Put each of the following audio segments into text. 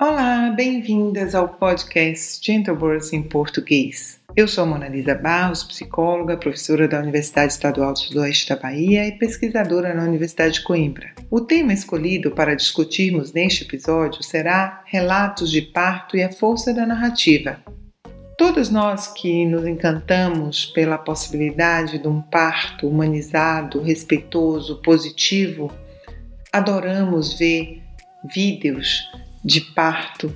Olá, bem-vindas ao podcast Gentle Birth em português. Eu sou Mona Lisa Barros, psicóloga, professora da Universidade Estadual do Sudoeste da Bahia e pesquisadora na Universidade de Coimbra. O tema escolhido para discutirmos neste episódio será Relatos de Parto e a Força da Narrativa. Todos nós que nos encantamos pela possibilidade de um parto humanizado, respeitoso, positivo, adoramos ver vídeos de parto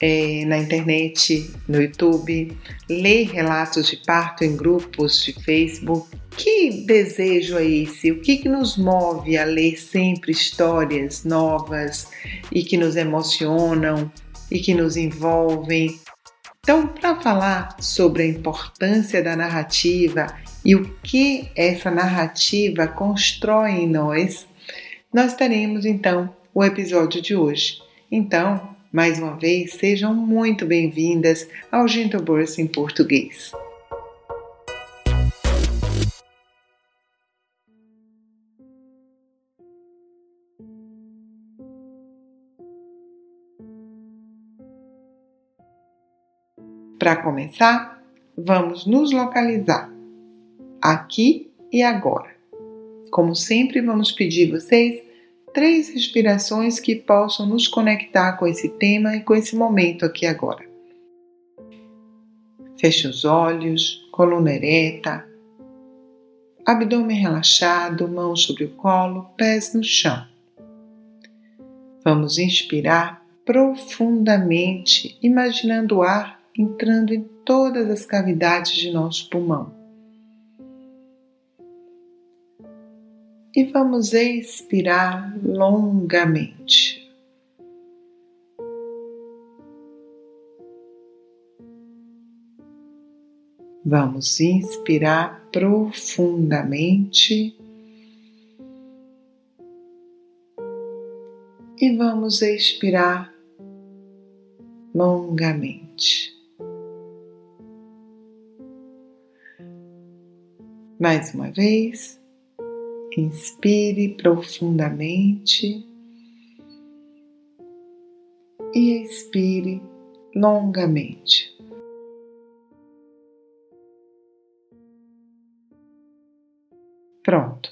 é, na internet, no YouTube, ler relatos de parto em grupos de Facebook. Que desejo é esse? O que, que nos move a ler sempre histórias novas e que nos emocionam e que nos envolvem? Então, para falar sobre a importância da narrativa e o que essa narrativa constrói em nós, nós teremos então o episódio de hoje. Então, mais uma vez, sejam muito bem-vindas ao Gentle em português. Para começar, vamos nos localizar aqui e agora. Como sempre, vamos pedir vocês três respirações que possam nos conectar com esse tema e com esse momento aqui agora. Feche os olhos, coluna ereta, abdômen relaxado, mãos sobre o colo, pés no chão. Vamos inspirar profundamente, imaginando o ar entrando em todas as cavidades de nosso pulmão. E vamos expirar longamente. Vamos inspirar profundamente e vamos expirar longamente. Mais uma vez. Inspire profundamente e expire longamente. Pronto,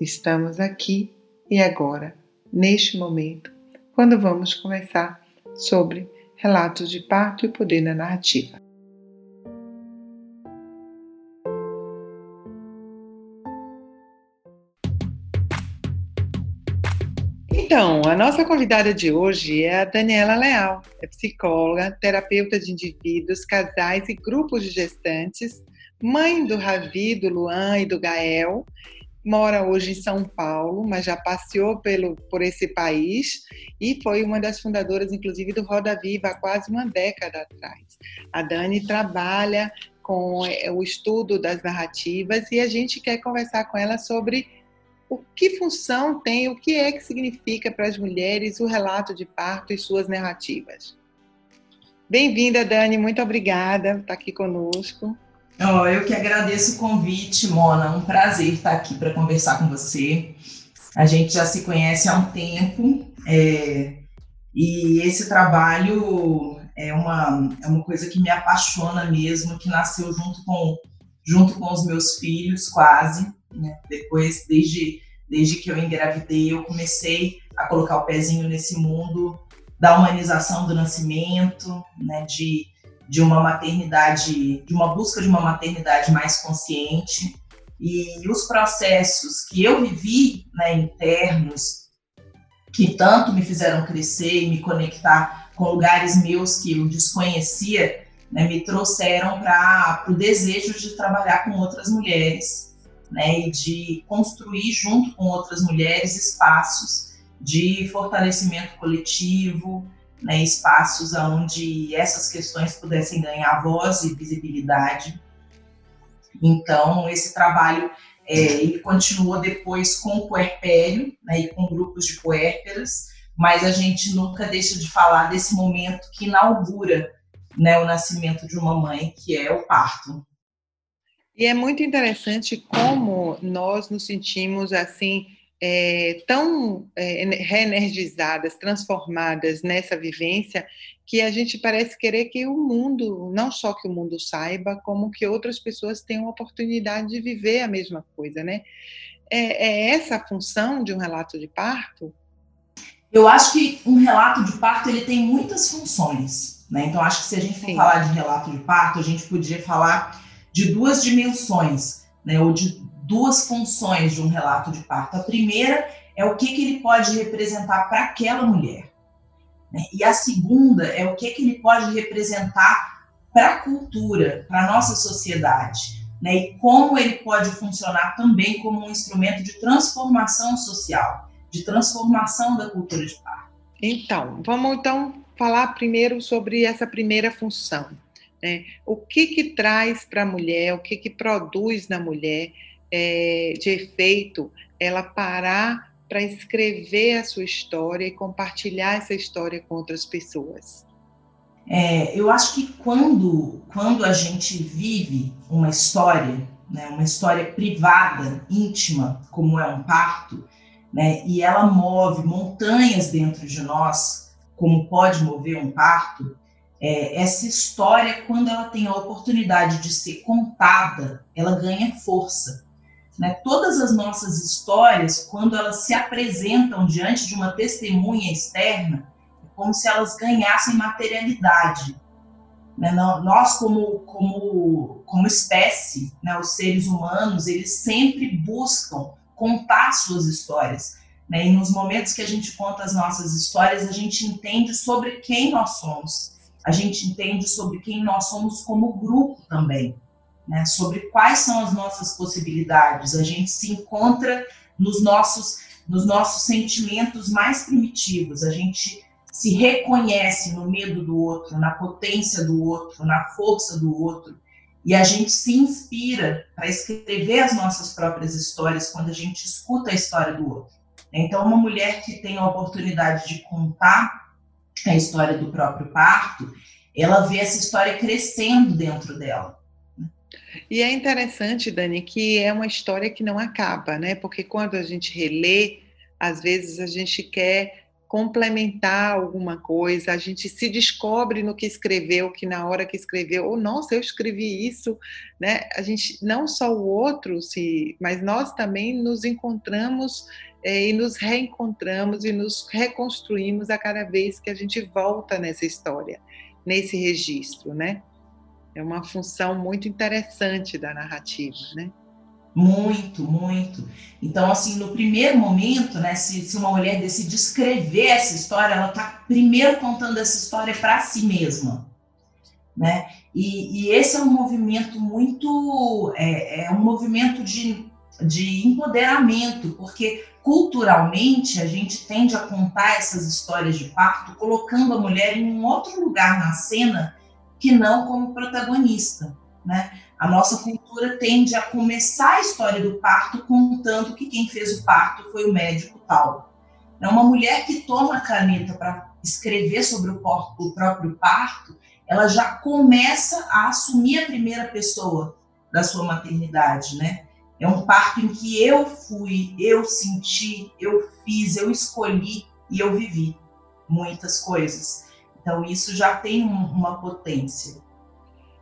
estamos aqui e agora, neste momento, quando vamos conversar sobre relatos de parto e poder na narrativa. Então, a nossa convidada de hoje é a Daniela Leal, é psicóloga, terapeuta de indivíduos, casais e grupos de gestantes, mãe do Ravi, do Luan e do Gael, mora hoje em São Paulo, mas já passeou pelo, por esse país e foi uma das fundadoras, inclusive, do Roda Viva há quase uma década atrás. A Dani trabalha com é, o estudo das narrativas e a gente quer conversar com ela sobre o que função tem, o que é que significa para as mulheres o relato de parto e suas narrativas. Bem-vinda, Dani, muito obrigada por estar aqui conosco. Oh, eu que agradeço o convite, Mona. Um prazer estar aqui para conversar com você. A gente já se conhece há um tempo é, e esse trabalho é uma, é uma coisa que me apaixona mesmo, que nasceu junto com, junto com os meus filhos, quase. Né? Depois, desde, desde que eu engravidei, eu comecei a colocar o pezinho nesse mundo da humanização do nascimento, né? de, de uma maternidade, de uma busca de uma maternidade mais consciente. E os processos que eu vivi né, internos, que tanto me fizeram crescer e me conectar com lugares meus que eu desconhecia, né, me trouxeram para o desejo de trabalhar com outras mulheres né, e de construir junto com outras mulheres espaços de fortalecimento coletivo, né, espaços onde essas questões pudessem ganhar voz e visibilidade. Então, esse trabalho é, ele continuou depois com o puerpério né, e com grupos de puérperas, mas a gente nunca deixa de falar desse momento que inaugura né, o nascimento de uma mãe, que é o parto. E é muito interessante como nós nos sentimos assim é, tão é, reenergizadas, transformadas nessa vivência, que a gente parece querer que o mundo, não só que o mundo saiba, como que outras pessoas tenham a oportunidade de viver a mesma coisa, né? É, é essa a função de um relato de parto? Eu acho que um relato de parto ele tem muitas funções, né? Então acho que se a gente for Sim. falar de relato de parto, a gente poderia falar de duas dimensões, né? Ou de duas funções de um relato de parto. A primeira é o que, que ele pode representar para aquela mulher. Né? E a segunda é o que, que ele pode representar para a cultura, para a nossa sociedade. Né? E como ele pode funcionar também como um instrumento de transformação social, de transformação da cultura de parto. Então, vamos então falar primeiro sobre essa primeira função. Né? O que que traz para a mulher, o que que produz na mulher é, de efeito ela parar para escrever a sua história e compartilhar essa história com outras pessoas? É, eu acho que quando, quando a gente vive uma história, né, uma história privada, íntima, como é um parto, né, e ela move montanhas dentro de nós, como pode mover um parto, é, essa história, quando ela tem a oportunidade de ser contada, ela ganha força. Né? Todas as nossas histórias, quando elas se apresentam diante de uma testemunha externa, é como se elas ganhassem materialidade. Né? Nós, como, como, como espécie, né? os seres humanos, eles sempre buscam contar suas histórias. Né? E nos momentos que a gente conta as nossas histórias, a gente entende sobre quem nós somos. A gente entende sobre quem nós somos como grupo também né, sobre quais são as nossas possibilidades. A gente se encontra nos nossos, nos nossos sentimentos mais primitivos, a gente se reconhece no medo do outro, na potência do outro, na força do outro, e a gente se inspira para escrever as nossas próprias histórias quando a gente escuta a história do outro. Então, uma mulher que tem a oportunidade de contar a história do próprio parto, ela vê essa história crescendo dentro dela. E é interessante, Dani, que é uma história que não acaba, né? Porque quando a gente relê, às vezes a gente quer complementar alguma coisa, a gente se descobre no que escreveu, que na hora que escreveu, ou oh, nossa, eu escrevi isso, né? A gente, não só o outro, se, mas nós também nos encontramos é, e nos reencontramos e nos reconstruímos a cada vez que a gente volta nessa história, nesse registro, né? É uma função muito interessante da narrativa, né? Muito, muito. Então, assim, no primeiro momento, né, se, se uma mulher decide escrever essa história, ela está primeiro contando essa história para si mesma, né? E, e, esse é um movimento muito, é, é um movimento de, de empoderamento, porque culturalmente a gente tende a contar essas histórias de parto colocando a mulher em um outro lugar na cena que não como protagonista. Né? A nossa cultura tende a começar a história do parto contando que quem fez o parto foi o médico tal. É uma mulher que toma a caneta para escrever sobre o, o próprio parto, ela já começa a assumir a primeira pessoa da sua maternidade, né? É um parto em que eu fui, eu senti, eu fiz, eu escolhi e eu vivi muitas coisas. Então, isso já tem uma potência.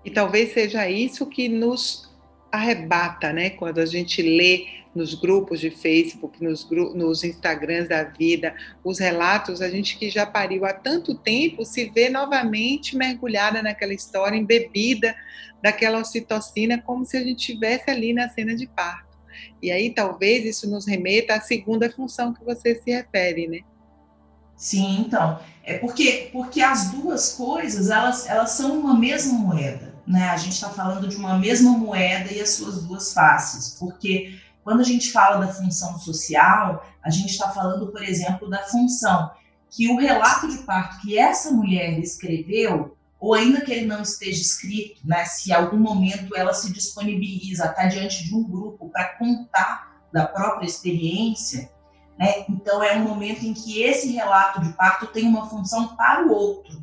E talvez seja isso que nos arrebata, né? Quando a gente lê nos grupos de Facebook, nos, nos Instagrams da vida, os relatos, a gente que já pariu há tanto tempo se vê novamente mergulhada naquela história, embebida daquela ocitocina, como se a gente estivesse ali na cena de parto. E aí talvez isso nos remeta à segunda função que você se refere, né? Sim, então, é porque, porque as duas coisas, elas, elas são uma mesma moeda, né? A gente está falando de uma mesma moeda e as suas duas faces, porque quando a gente fala da função social, a gente está falando, por exemplo, da função que o relato de parto que essa mulher escreveu, ou ainda que ele não esteja escrito, né? Se em algum momento ela se disponibiliza a estar diante de um grupo para contar da própria experiência, né? Então, é um momento em que esse relato de parto tem uma função para o outro.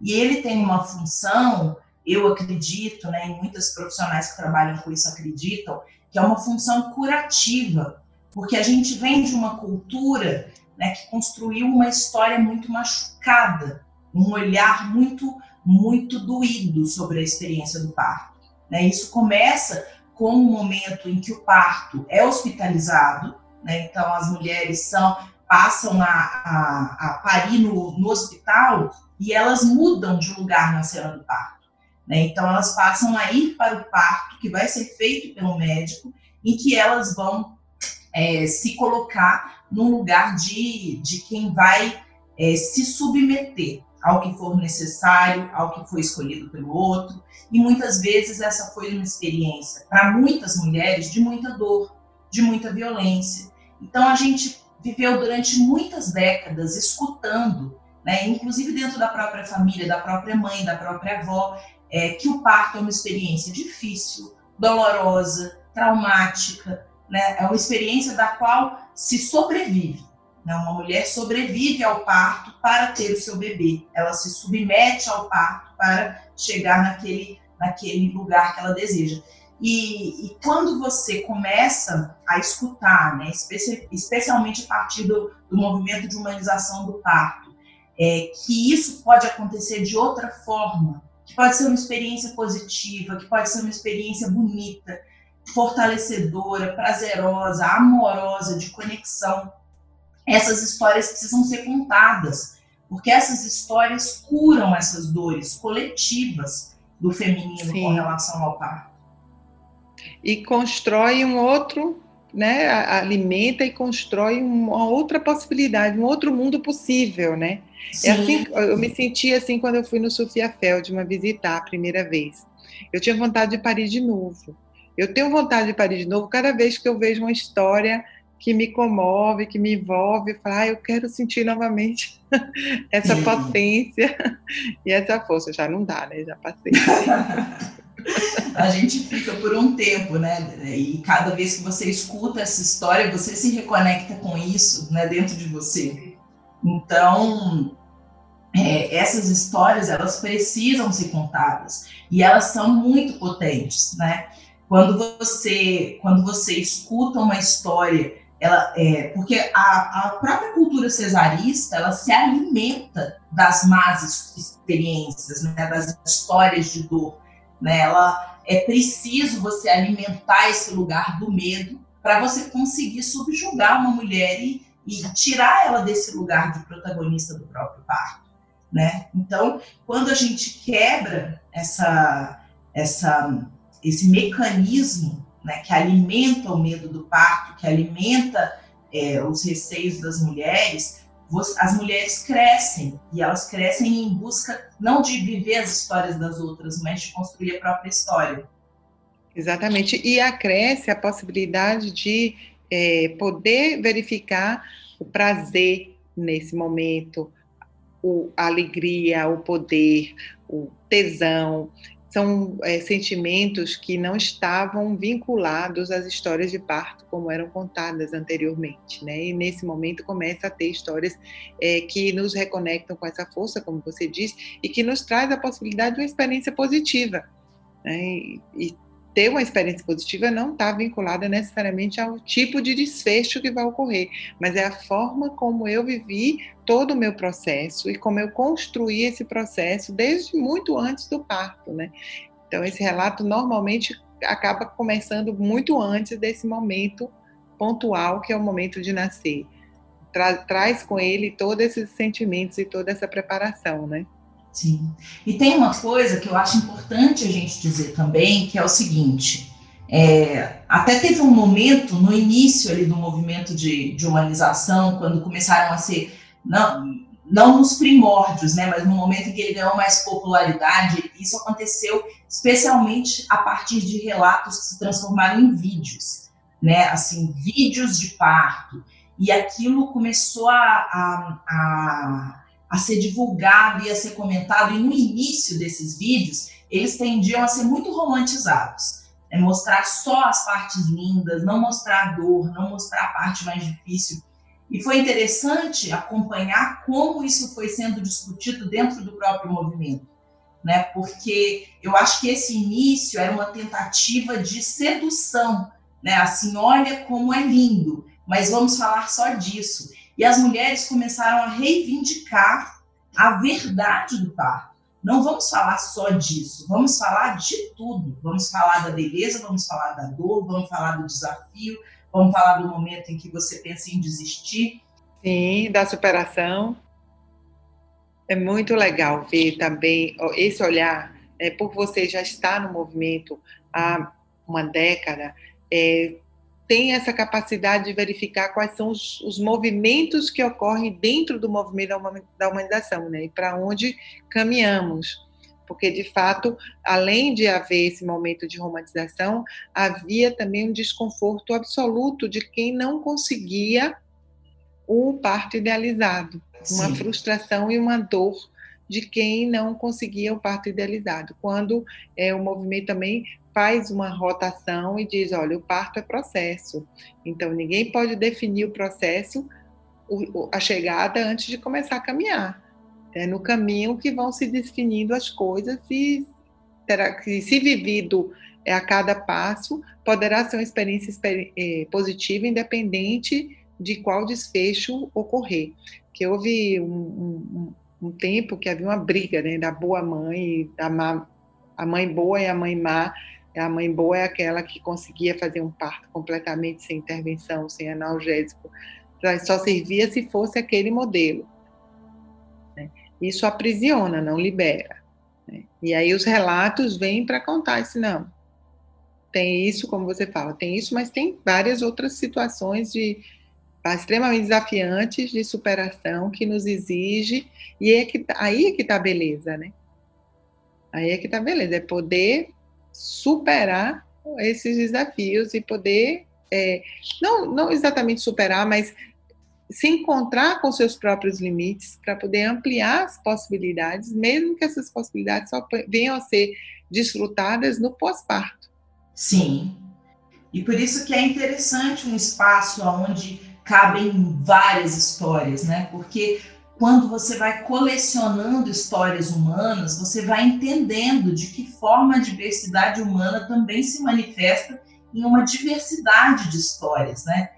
E ele tem uma função, eu acredito, né, e muitas profissionais que trabalham com isso acreditam, que é uma função curativa, porque a gente vem de uma cultura né, que construiu uma história muito machucada, um olhar muito, muito doído sobre a experiência do parto. Né? Isso começa com um momento em que o parto é hospitalizado, né? então as mulheres são passam a, a, a parir no, no, hospital e elas mudam de lugar na cena do parto. Né? Então elas passam a ir para o parto que vai ser feito pelo médico, em que elas vão é, se colocar num lugar de, de quem vai é, se submeter ao que for necessário, ao que foi escolhido pelo outro. E muitas vezes essa foi uma experiência, para muitas mulheres, de muita dor, de muita violência. Então a gente viveu durante muitas décadas escutando, né, inclusive dentro da própria família, da própria mãe, da própria avó, é, que o parto é uma experiência difícil, dolorosa, traumática, né? É uma experiência da qual se sobrevive. Né? Uma mulher sobrevive ao parto para ter o seu bebê. Ela se submete ao parto para chegar naquele, naquele lugar que ela deseja. E, e quando você começa a escutar, né, especi especialmente a partir do, do movimento de humanização do parto, é, que isso pode acontecer de outra forma, que pode ser uma experiência positiva, que pode ser uma experiência bonita, fortalecedora, prazerosa, amorosa, de conexão. Essas histórias precisam ser contadas, porque essas histórias curam essas dores coletivas do feminino Sim. com relação ao parto. E constrói um outro, né? Alimenta e constrói uma outra possibilidade, um outro mundo possível, né? É assim, eu me senti assim quando eu fui no Sofia Feld uma visitar a primeira vez. Eu tinha vontade de parir de novo. Eu tenho vontade de parir de novo cada vez que eu vejo uma história que me comove, que me envolve, falo, ah, eu quero sentir novamente essa potência e essa força. Já não dá, né? Já passei. a gente fica por um tempo, né? E cada vez que você escuta essa história, você se reconecta com isso, né? Dentro de você. Então, é, essas histórias elas precisam ser contadas e elas são muito potentes, né? Quando você, quando você escuta uma história, ela, é, porque a, a própria cultura cesarista, ela se alimenta das más experiências, né, das histórias de dor. Né? Ela, é preciso você alimentar esse lugar do medo para você conseguir subjugar uma mulher e, e tirar ela desse lugar de protagonista do próprio parto. Né? Então, quando a gente quebra essa, essa esse mecanismo né, que alimenta o medo do parto, que alimenta é, os receios das mulheres, as mulheres crescem e elas crescem em busca não de viver as histórias das outras, mas de construir a própria história. Exatamente. E acresce a possibilidade de é, poder verificar o prazer nesse momento, o, a alegria, o poder, o tesão são é, sentimentos que não estavam vinculados às histórias de parto como eram contadas anteriormente, né? E nesse momento começa a ter histórias é, que nos reconectam com essa força, como você disse, e que nos traz a possibilidade de uma experiência positiva. Né? E, e ter uma experiência positiva não está vinculada necessariamente ao tipo de desfecho que vai ocorrer, mas é a forma como eu vivi todo o meu processo e como eu construí esse processo desde muito antes do parto, né? Então esse relato normalmente acaba começando muito antes desse momento pontual que é o momento de nascer. Tra traz com ele todos esses sentimentos e toda essa preparação, né? Sim. E tem uma coisa que eu acho importante a gente dizer também, que é o seguinte: é, até teve um momento no início ali do movimento de, de humanização, quando começaram a ser, não, não nos primórdios, né, mas no momento em que ele ganhou mais popularidade, isso aconteceu especialmente a partir de relatos que se transformaram em vídeos, né, assim, vídeos de parto. E aquilo começou a, a, a a ser divulgado e a ser comentado, e no início desses vídeos, eles tendiam a ser muito romantizados. É mostrar só as partes lindas, não mostrar a dor, não mostrar a parte mais difícil. E foi interessante acompanhar como isso foi sendo discutido dentro do próprio movimento, né? Porque eu acho que esse início era uma tentativa de sedução, né? Assim, olha como é lindo. mas vamos falar só disso. E as mulheres começaram a reivindicar a verdade do parto. Não vamos falar só disso, vamos falar de tudo. Vamos falar da beleza, vamos falar da dor, vamos falar do desafio, vamos falar do momento em que você pensa em desistir. Sim, da superação. É muito legal ver também esse olhar, é, por você já estar no movimento há uma década, é, tem essa capacidade de verificar quais são os, os movimentos que ocorrem dentro do movimento da humanização, né? E para onde caminhamos. Porque, de fato, além de haver esse momento de romantização, havia também um desconforto absoluto de quem não conseguia o parto idealizado, uma Sim. frustração e uma dor de quem não conseguia o parto idealizado. Quando é, o movimento também faz uma rotação e diz: olha, o parto é processo, então ninguém pode definir o processo, o, a chegada, antes de começar a caminhar. É no caminho que vão se definindo as coisas e terá que, se vivido é, a cada passo, poderá ser uma experiência é, positiva, independente de qual desfecho ocorrer. Que houve um, um, um tempo que havia uma briga né, da boa mãe, da má, a mãe boa e a mãe má. A mãe boa é aquela que conseguia fazer um parto completamente sem intervenção, sem analgésico. Só servia se fosse aquele modelo. Isso aprisiona, não libera. Né. E aí os relatos vêm para contar isso, não. Tem isso, como você fala, tem isso, mas tem várias outras situações de, extremamente desafiantes de superação que nos exige e é que tá, aí é que está a beleza, né? Aí é que está a beleza, é poder superar esses desafios e poder é, não, não exatamente superar, mas se encontrar com seus próprios limites para poder ampliar as possibilidades, mesmo que essas possibilidades só venham a ser desfrutadas no pós-parto. Sim. E por isso que é interessante um espaço onde cabem várias histórias, né? Porque quando você vai colecionando histórias humanas, você vai entendendo de que forma a diversidade humana também se manifesta em uma diversidade de histórias, né?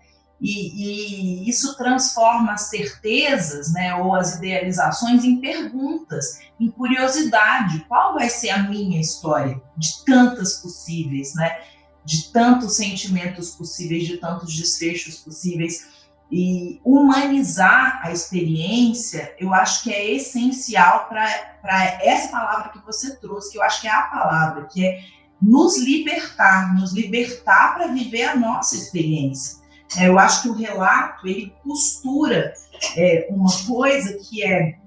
E, e, isso transforma as certezas, né, ou as idealizações em perguntas, em curiosidade. Qual vai ser a minha história de tantas possíveis, né? De tantos sentimentos possíveis, de tantos desfechos possíveis. E humanizar a experiência, eu acho que é essencial para essa palavra que você trouxe, que eu acho que é a palavra, que é nos libertar, nos libertar para viver a nossa experiência. É, eu acho que o relato, ele costura é, uma coisa que é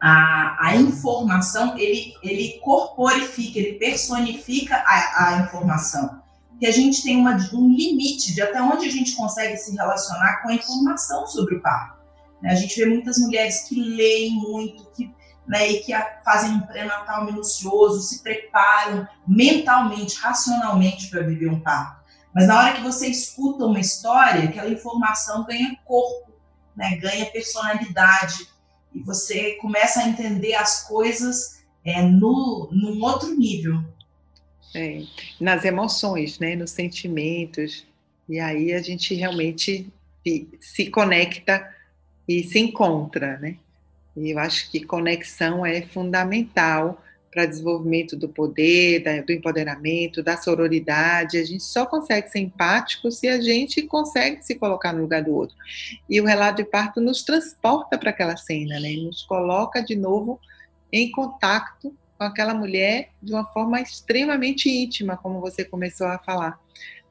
a, a informação, ele, ele corporifica, ele personifica a, a informação que a gente tem uma, um limite de até onde a gente consegue se relacionar com a informação sobre o parto. Né? A gente vê muitas mulheres que leem muito, que, né, e que fazem um pré-natal minucioso, se preparam mentalmente, racionalmente para viver um parto. Mas na hora que você escuta uma história, aquela informação ganha corpo, né, ganha personalidade, e você começa a entender as coisas é, no, num outro nível. É, nas emoções, né, nos sentimentos. E aí a gente realmente se conecta e se encontra, né? E eu acho que conexão é fundamental para desenvolvimento do poder, da, do empoderamento, da sororidade. A gente só consegue ser empático se a gente consegue se colocar no lugar do outro. E o relato de parto nos transporta para aquela cena, né? Nos coloca de novo em contato com aquela mulher de uma forma extremamente íntima, como você começou a falar.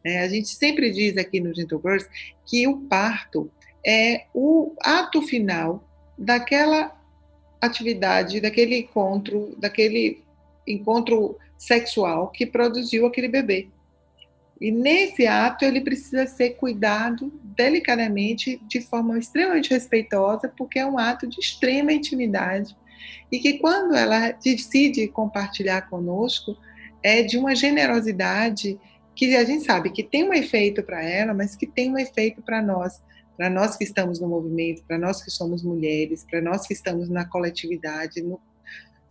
É, a gente sempre diz aqui no Gentle Girls que o parto é o ato final daquela atividade, daquele encontro, daquele encontro sexual que produziu aquele bebê. E nesse ato ele precisa ser cuidado delicadamente, de forma extremamente respeitosa, porque é um ato de extrema intimidade e que quando ela decide compartilhar conosco, é de uma generosidade que a gente sabe que tem um efeito para ela, mas que tem um efeito para nós, para nós que estamos no movimento, para nós que somos mulheres, para nós que estamos na coletividade, no,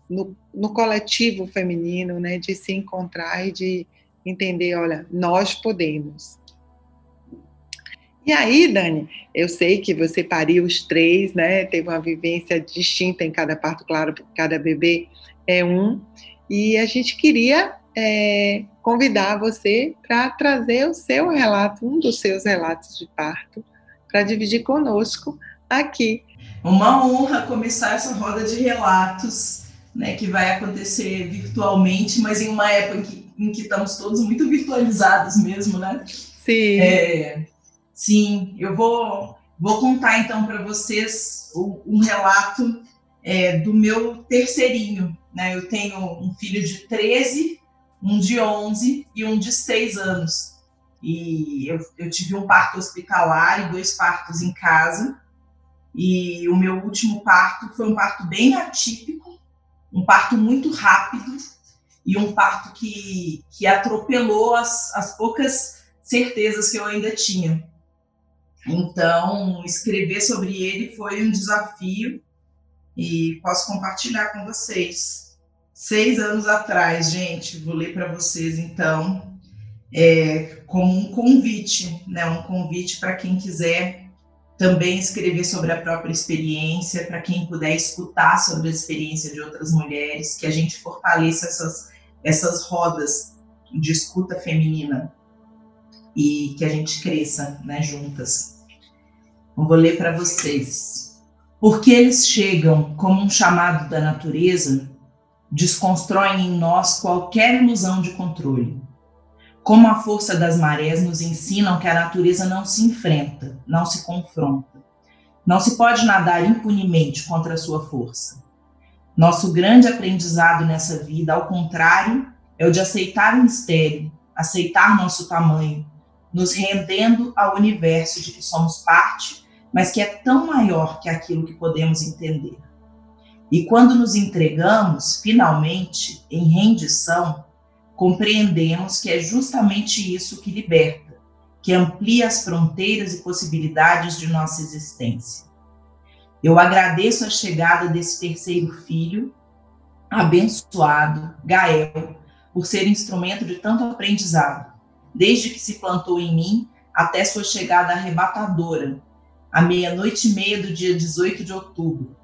no, no, coletivo feminino, né, de se encontrar e de entender, olha, nós podemos. E aí, Dani, eu sei que você pariu os três, né? Teve uma vivência distinta em cada parto, claro, porque cada bebê é um. E a gente queria é, convidar você para trazer o seu relato, um dos seus relatos de parto, para dividir conosco aqui. Uma honra começar essa roda de relatos, né, que vai acontecer virtualmente, mas em uma época em que, em que estamos todos muito virtualizados mesmo, né? Sim. É, sim, eu vou, vou contar então para vocês um, relato é, do meu terceirinho, né? Eu tenho um filho de 13, um de 11 e um de 6 anos. E eu, eu tive um parto hospitalar e dois partos em casa. E o meu último parto foi um parto bem atípico, um parto muito rápido e um parto que, que atropelou as, as poucas certezas que eu ainda tinha. Então, escrever sobre ele foi um desafio e posso compartilhar com vocês. Seis anos atrás, gente, vou ler para vocês então, é, como um convite, né? Um convite para quem quiser também escrever sobre a própria experiência, para quem puder escutar sobre a experiência de outras mulheres, que a gente fortaleça essas, essas rodas de escuta feminina e que a gente cresça né, juntas. Eu vou ler para vocês. Porque eles chegam como um chamado da natureza, desconstroem em nós qualquer ilusão de controle como a força das marés nos ensinam que a natureza não se enfrenta, não se confronta. Não se pode nadar impunemente contra a sua força. Nosso grande aprendizado nessa vida, ao contrário, é o de aceitar o mistério, aceitar nosso tamanho, nos rendendo ao universo de que somos parte, mas que é tão maior que aquilo que podemos entender. E quando nos entregamos, finalmente, em rendição, compreendemos que é justamente isso que liberta, que amplia as fronteiras e possibilidades de nossa existência. Eu agradeço a chegada desse terceiro filho, abençoado, Gael, por ser instrumento de tanto aprendizado, desde que se plantou em mim até sua chegada arrebatadora, à meia-noite e meia do dia 18 de outubro.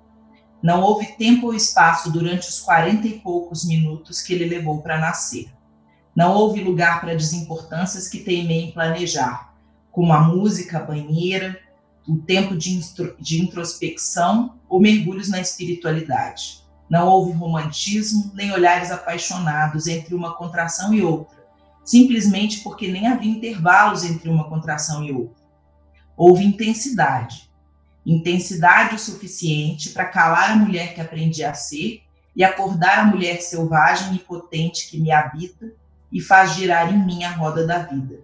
Não houve tempo ou espaço durante os quarenta e poucos minutos que ele levou para nascer. Não houve lugar para desimportâncias que teimei em planejar, como a música, a banheira, o tempo de, de introspecção ou mergulhos na espiritualidade. Não houve romantismo nem olhares apaixonados entre uma contração e outra, simplesmente porque nem havia intervalos entre uma contração e outra. Houve intensidade. Intensidade o suficiente para calar a mulher que aprendi a ser e acordar a mulher selvagem e potente que me habita e faz girar em mim a roda da vida.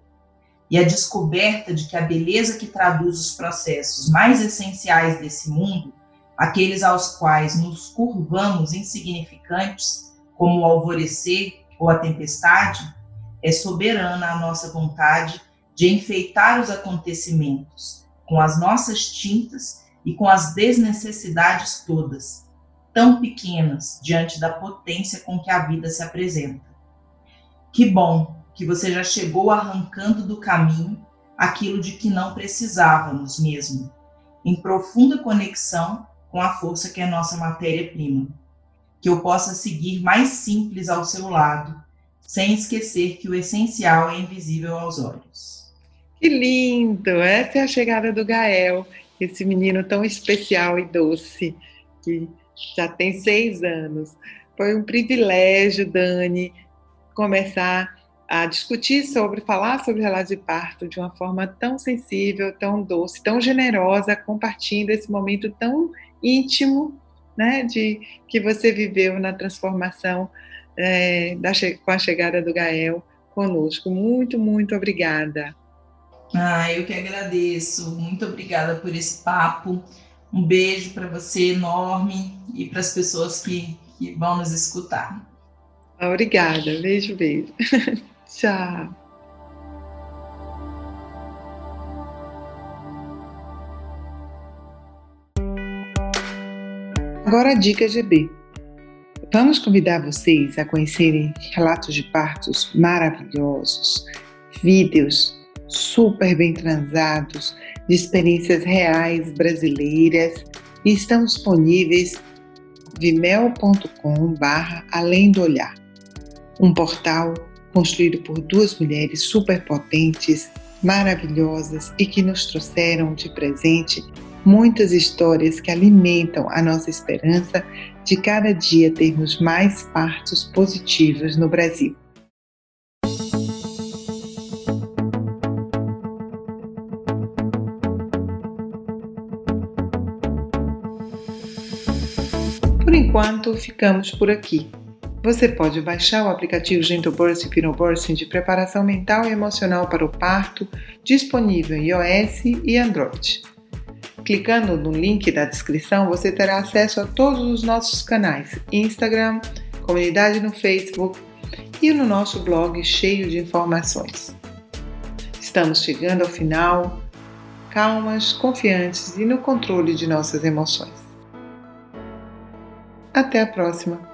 E a descoberta de que a beleza que traduz os processos mais essenciais desse mundo, aqueles aos quais nos curvamos insignificantes, como o alvorecer ou a tempestade, é soberana a nossa vontade de enfeitar os acontecimentos com as nossas tintas e com as desnecessidades todas, tão pequenas diante da potência com que a vida se apresenta. Que bom que você já chegou arrancando do caminho aquilo de que não precisávamos mesmo, em profunda conexão com a força que é nossa matéria-prima. Que eu possa seguir mais simples ao seu lado, sem esquecer que o essencial é invisível aos olhos. Que lindo! Essa é a chegada do Gael, esse menino tão especial e doce, que já tem seis anos. Foi um privilégio, Dani, começar a discutir sobre, falar sobre relato de parto de uma forma tão sensível, tão doce, tão generosa, compartilhando esse momento tão íntimo, né, de que você viveu na transformação é, da, com a chegada do Gael conosco. Muito, muito obrigada. Ah, eu que agradeço. Muito obrigada por esse papo. Um beijo para você enorme e para as pessoas que, que vão nos escutar. Obrigada. Beijo, beijo. Tchau. Agora a dica GB. Vamos convidar vocês a conhecerem relatos de partos maravilhosos, vídeos super bem transados, de experiências reais brasileiras e estão disponíveis vimeo.com barra Além do Olhar, um portal construído por duas mulheres superpotentes, maravilhosas e que nos trouxeram de presente muitas histórias que alimentam a nossa esperança de cada dia termos mais partos positivos no Brasil. Por enquanto, ficamos por aqui. Você pode baixar o aplicativo Gentle Birth e Pinobirthing de preparação mental e emocional para o parto, disponível em iOS e Android. Clicando no link da descrição, você terá acesso a todos os nossos canais: Instagram, comunidade no Facebook e no nosso blog cheio de informações. Estamos chegando ao final, calmas, confiantes e no controle de nossas emoções. Até a próxima!